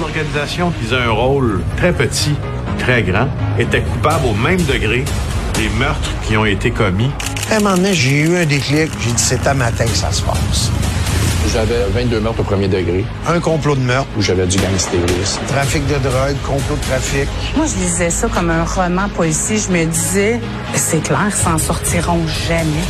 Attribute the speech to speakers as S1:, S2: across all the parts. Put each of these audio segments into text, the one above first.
S1: L'organisation qui faisait un rôle très petit, très grand, était coupable au même degré des meurtres qui ont été commis.
S2: À un moment donné, j'ai eu un déclic. J'ai dit, c'est à matin que ça se passe.
S3: J'avais 22 meurtres au premier degré.
S2: Un complot de meurtre.
S3: Où j'avais du gangstérisme.
S2: Trafic de drogue, complot de trafic.
S4: Moi, je lisais ça comme un roman policier. Je me disais, c'est clair, s'en sortiront jamais.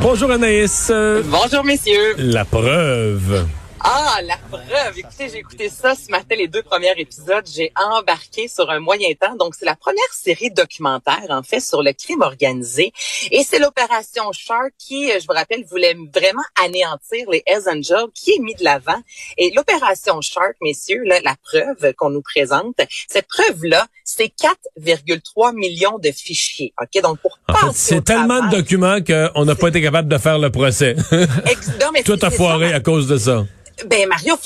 S5: Bonjour Anaïs.
S6: Bonjour messieurs.
S5: La preuve.
S6: Ah, la preuve. Écoutez, j'ai écouté ça ce matin, les deux premiers épisodes. J'ai embarqué sur un moyen temps. Donc, c'est la première série documentaire, en fait, sur le crime organisé. Et c'est l'opération Shark qui, je vous rappelle, voulait vraiment anéantir les Hells Angels, qui est mis de l'avant. Et l'opération Shark, messieurs, là, la preuve qu'on nous présente, cette preuve-là, c'est 4,3 millions de fichiers. OK? Donc, pour
S5: en fait, c'est tellement de documents qu'on n'a pas été capable de faire le procès. Tout a foiré à cause de ça.
S6: Ben Mario,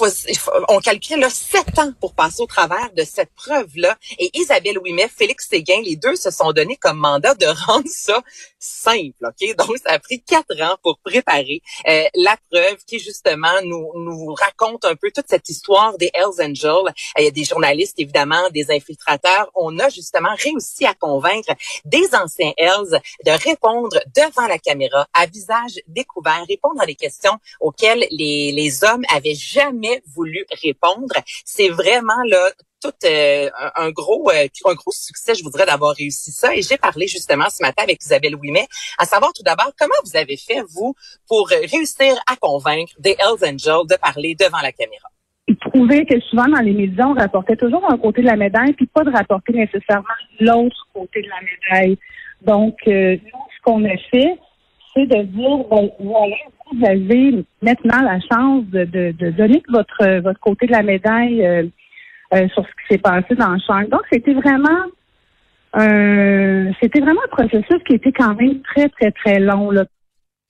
S6: on calcule là, sept ans pour passer au travers de cette preuve-là. Et Isabelle Ouimet, Félix Séguin, les deux se sont donnés comme mandat de rendre ça simple. Ok, donc ça a pris quatre ans pour préparer euh, la preuve qui justement nous nous raconte un peu toute cette histoire des Hells Angels. Il y a des journalistes évidemment, des infiltrateurs. On a justement réussi à convaincre des anciens Hells de répondre devant la caméra à visage découvert, répondre à des questions auxquelles les les hommes avaient jamais voulu répondre. C'est vraiment là tout euh, un gros euh, un gros succès, je voudrais d'avoir réussi ça. Et j'ai parlé justement ce matin avec Isabelle Ouimet, à savoir tout d'abord comment vous avez fait vous pour réussir à convaincre des Hells Angels de parler devant la caméra?
S7: Il trouvait que souvent dans les médias, on rapportait toujours un côté de la médaille, puis pas de rapporter nécessairement l'autre côté de la médaille. Donc, euh, nous, ce qu'on a fait, c'est de dire, voilà, vous avez maintenant la chance de, de, de donner votre, votre côté de la médaille euh, sur ce qui s'est passé dans le champ. Donc, c'était vraiment euh, c'était vraiment un processus qui était quand même très, très, très long. Là.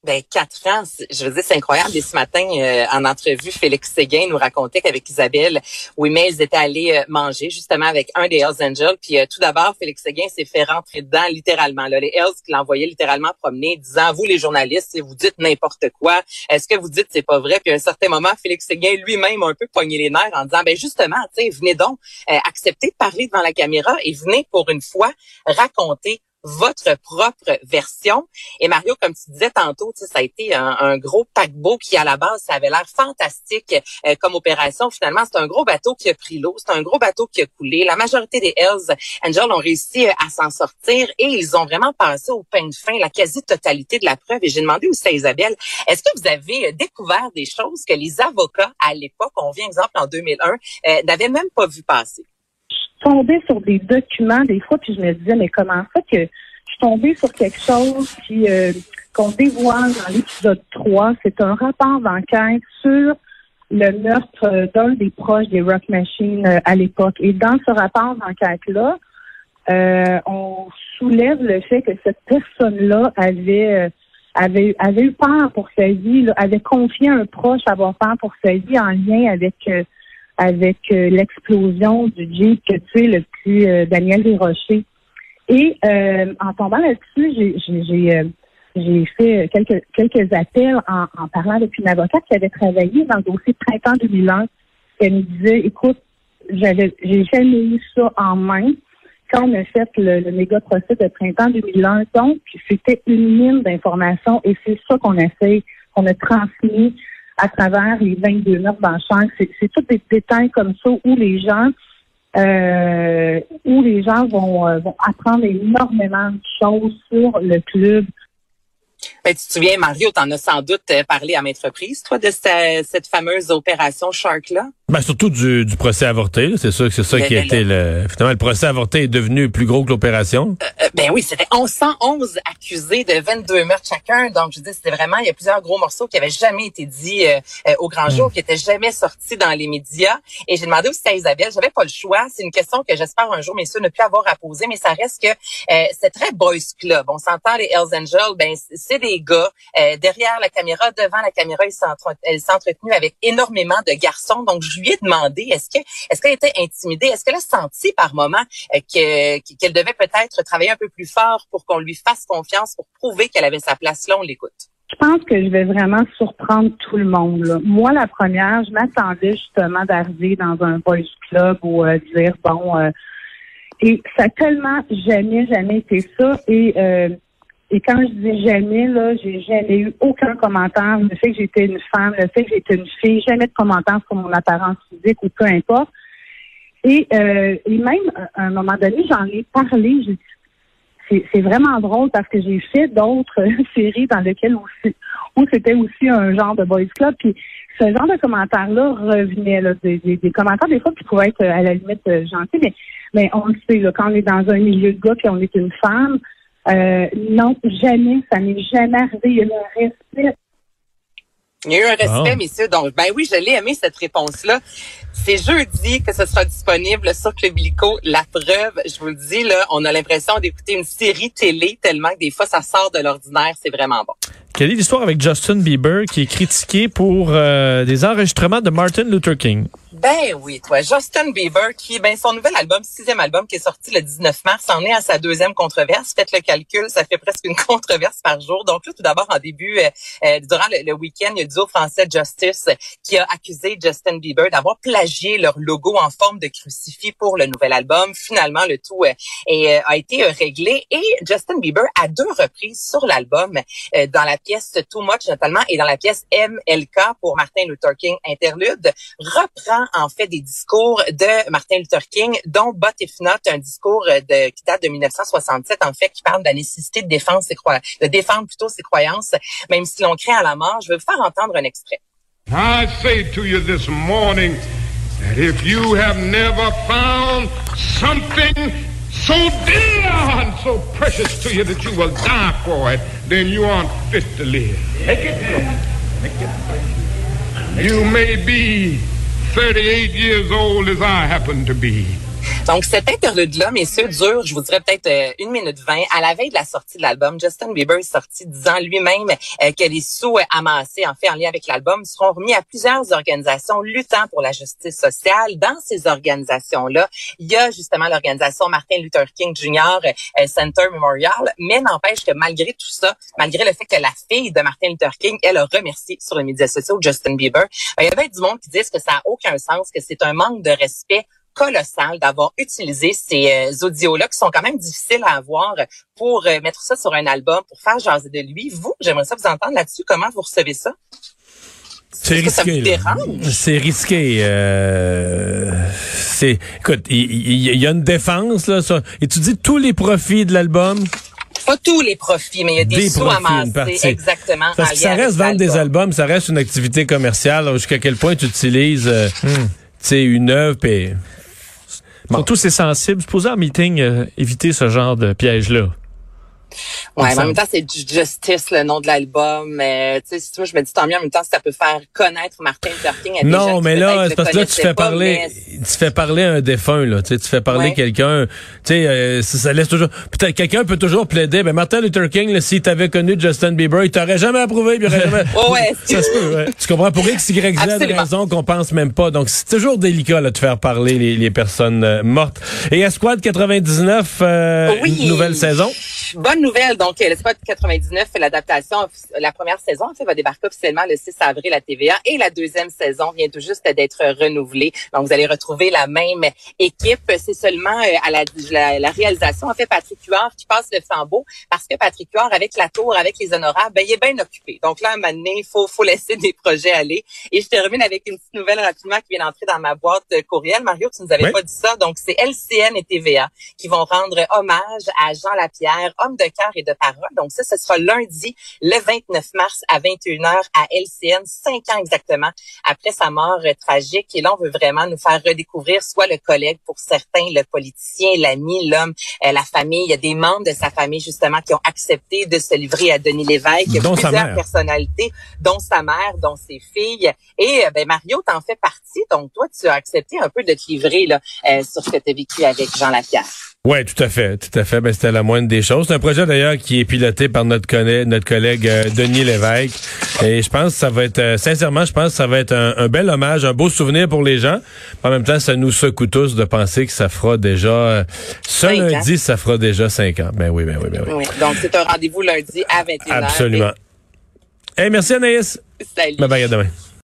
S6: Ben, quatre ans, je veux dire, c'est incroyable. Et ce matin, euh, en entrevue, Félix Séguin nous racontait qu'avec Isabelle, oui, mais ils étaient allés euh, manger justement avec un des Hells Angels. Puis euh, tout d'abord, Félix Séguin s'est fait rentrer dedans littéralement. Là, les Hells qui l'envoyaient littéralement promener, disant, vous les journalistes, vous dites n'importe quoi. Est-ce que vous dites c'est pas vrai? Puis à un certain moment, Félix Séguin lui-même a un peu pogné les nerfs en disant, ben justement, tu venez donc accepter de parler devant la caméra et venez pour une fois raconter votre propre version. Et Mario, comme tu disais tantôt, ça a été un, gros paquebot qui, à la base, ça avait l'air fantastique euh, comme opération. Finalement, c'est un gros bateau qui a pris l'eau, c'est un gros bateau qui a coulé. La majorité des Hells Angels ont réussi euh, à s'en sortir et ils ont vraiment passé au pain de fin la quasi-totalité de la preuve. Et j'ai demandé aussi à Isabelle, est-ce que vous avez euh, découvert des choses que les avocats, à l'époque, on vient exemple en 2001, n'avaient même pas vu passer?
S7: Tombée sur des documents des fois, puis je me disais, mais comment ça que je suis tombée sur quelque chose qui euh, qu'on dévoile dans l'épisode 3. C'est un rapport d'enquête sur le meurtre d'un des proches des Rock Machine euh, à l'époque. Et dans ce rapport d'enquête-là, euh, on soulève le fait que cette personne-là avait avait, avait eu peur pour sa vie, avait confié un proche avoir peur pour sa vie en lien avec avec euh, l'explosion du Jeep que tu le plus euh, Daniel Desrochers. Et euh, en tombant là-dessus, j'ai j'ai fait quelques quelques appels en, en, parlant avec une avocate qui avait travaillé dans le dossier Printemps 2001. Elle me disait, écoute, j'avais j'ai jamais eu ça en main quand on a fait le, le méga procès de Printemps 2001. Donc, c'était une mine d'informations et c'est ça qu'on fait, qu'on a transmis à travers les 22 meurtres dans champ. C'est tous des détails comme ça où les gens euh, où les gens vont, euh, vont apprendre énormément de choses sur le club.
S6: Ben, tu te souviens, Mario, tu en as sans doute euh, parlé à maintes reprises, toi, de cette, cette fameuse opération Shark-là?
S5: Ben, surtout du, du procès avorté. C'est sûr que c'est ça ben, qui a été le. Finalement, le procès avorté est devenu plus gros que l'opération.
S6: Euh, euh, ben oui, c'était 111 accusés de 22 meurtres chacun. Donc, je dis, c'était vraiment, il y a plusieurs gros morceaux qui avaient jamais été dit au grand jour, mm. qui étaient jamais sortis dans les médias. Et j'ai demandé aussi à Isabelle, j'avais pas le choix. C'est une question que j'espère un jour, messieurs, ne plus avoir à poser, mais ça reste que c'est très boys club. On s'entend les Hells Angels, ben c'est des gars derrière la caméra, devant la caméra, ils s'entretenaient avec énormément de garçons. Donc, je lui ai demandé, est-ce que est-ce qu'elle était intimidée? Est-ce qu'elle a senti par moment euh, que qu'elle devait peut-être travailler un peu plus fort pour qu'on lui fasse confiance, pour prouver qu'elle avait sa place? Là? On l'écoute.
S7: je pense que je vais vraiment surprendre tout le monde. Moi, la première, je m'attendais justement d'arriver dans un boys club ou euh, dire bon euh, et ça a tellement jamais, jamais été ça. Et euh, et quand je dis jamais, là, j'ai jamais eu aucun commentaire. Le fait que j'étais une femme, le fait que j'étais une fille, jamais de commentaire sur mon apparence physique ou peu importe. Et, euh, et même, à un moment donné, j'en ai parlé. C'est vraiment drôle parce que j'ai fait d'autres séries dans lesquelles aussi, où c'était aussi un genre de boys club. Puis ce genre de commentaires-là revenait, là, des, commentaires des fois qui pouvaient être à la limite euh, gentils, mais, mais on le sait, là, quand on est dans un milieu de gars et on est une femme, euh, non, jamais, ça n'est jamais arrivé. Il y a eu un respect.
S6: Il y a eu un respect, messieurs. Donc, ben oui, je l'ai aimé cette réponse-là. C'est jeudi que ce sera disponible sur Club Illico. La preuve, je vous le dis, là, on a l'impression d'écouter une série télé tellement que des fois, ça sort de l'ordinaire. C'est vraiment bon.
S8: Quelle est l'histoire avec Justin Bieber qui est critiqué pour euh, des enregistrements de Martin Luther King?
S6: Ben oui, toi, Justin Bieber, qui, ben son nouvel album, sixième album, qui est sorti le 19 mars, en est à sa deuxième controverse. Faites le calcul, ça fait presque une controverse par jour. Donc là, tout d'abord, en début, euh, euh, durant le, week-end, il y a le duo français Justice qui a accusé Justin Bieber d'avoir plagié leur logo en forme de crucifix pour le nouvel album. Finalement, le tout est, a été réglé et Justin Bieber, à deux reprises sur l'album, dans la pièce Too Much notamment et dans la pièce MLK pour Martin Luther King Interlude, reprend en fait des discours de Martin Luther King, dont But If Not, un discours de, qui date de 1967, en fait, qui parle de la nécessité de défendre ses croyances, de défendre plutôt ses croyances, même si l'on crée à la mort. Je vais vous faire entendre un extrait.
S9: I say to you this morning that if you have never found something so dear and so precious to you that you will die for it, then you aren't fit to live. Make it. Make it. You may be 38 years old as I happen to be.
S6: Donc, cet interlude-là, messieurs, dure, je vous dirais peut-être euh, une minute vingt. À la veille de la sortie de l'album, Justin Bieber est sorti disant lui-même euh, que les sous amassés, en fait, en lien avec l'album, seront remis à plusieurs organisations luttant pour la justice sociale. Dans ces organisations-là, il y a justement l'organisation Martin Luther King Jr. Euh, Center Memorial, mais n'empêche que malgré tout ça, malgré le fait que la fille de Martin Luther King, elle a remercié sur les médias sociaux Justin Bieber, il y avait du monde qui disent que ça n'a aucun sens, que c'est un manque de respect colossal d'avoir utilisé ces euh, audios-là qui sont quand même difficiles à avoir pour euh, mettre ça sur un album, pour faire jaser de lui. Vous, j'aimerais ça vous entendre là-dessus. Comment vous recevez ça?
S5: C'est risqué. C'est risqué. Euh, c'est, écoute, il y, a une défense là. Ça. Et tu dis tous les profits de l'album?
S6: Pas tous les profits, mais il y a des, sous amassés. Exactement.
S5: Parce que ça reste vendre des albums, ça reste une activité commerciale. Jusqu'à quel point tu utilises, hmm. tu sais, une œuvre.
S8: Bon. Surtout, c'est sensible. Supposez en meeting, euh, éviter ce genre de piège-là.
S6: Ouais, mais en même temps, c'est Justice, le nom de l'album. Mais tu sais, je me dis tant mieux en même temps si ça peut faire connaître Martin Luther King.
S5: non, mais là, c'est parce que là, tu fais parler, tu fais parler un défunt, là. Tu, sais, tu fais parler quelqu'un. Tu sais, euh, ça, laisse toujours. Peut-être quelqu'un peut toujours plaider. Ben Martin Luther King, si t'avais connu Justin Bieber, il t'aurait jamais approuvé, il aurait jamais.
S6: ouais,
S5: ça se peut. Ouais. Tu comprends? Pour X, Y, Z raison qu'on pense même pas. Donc c'est toujours délicat là, de faire parler les, les personnes euh, mortes. Et Esquad 99, euh, une nouvelle saison?
S6: Bonne nouvelle. Donc, euh, l'espoir 99, l'adaptation, la première saison, en fait, va débarquer officiellement le 6 avril à TVA et la deuxième saison vient tout juste d'être renouvelée. Donc, vous allez retrouver la même équipe. C'est seulement euh, à la, la, réalisation, en fait, Patrick Huard qui passe le flambeau parce que Patrick Huard, avec la tour, avec les honorables, ben, il est bien occupé. Donc là, à un moment donné, il faut, faut laisser des projets aller. Et je termine avec une petite nouvelle rapidement qui vient d'entrer dans ma boîte courriel. Mario, tu nous avais pas dit ça. Donc, c'est LCN et TVA qui vont rendre hommage à Jean Lapierre, homme de cœur et de parole. Donc ça, ce sera lundi, le 29 mars à 21h à LCN, cinq ans exactement après sa mort euh, tragique. Et là, on veut vraiment nous faire redécouvrir soit le collègue pour certains, le politicien, l'ami, l'homme, euh, la famille. Il y a des membres de sa famille justement qui ont accepté de se livrer à Denis Lévesque.
S5: A
S6: plusieurs personnalités, dont sa mère, dont ses filles. Et euh, ben Mario, t'en fais partie. Donc toi, tu as accepté un peu de te livrer là, sur ce que tu as vécu avec Jean Lapierre.
S5: Oui, tout à fait, tout à fait. Ben, c'était la moindre des choses. C'est un projet d'ailleurs qui est piloté par notre collègue, notre collègue euh, Denis Lévesque. Et je pense que ça va être, euh, sincèrement, je pense que ça va être un, bel hommage, un beau souvenir pour les gens. En même temps, ça nous secoue tous de penser que ça fera déjà, euh, ce lundi, ça fera déjà cinq ans. Ben oui, ben oui, ben oui.
S6: oui donc c'est un rendez-vous lundi à 21h.
S5: Absolument. Hey, merci Anaïs.
S6: Salut.
S5: Bye bye, à demain.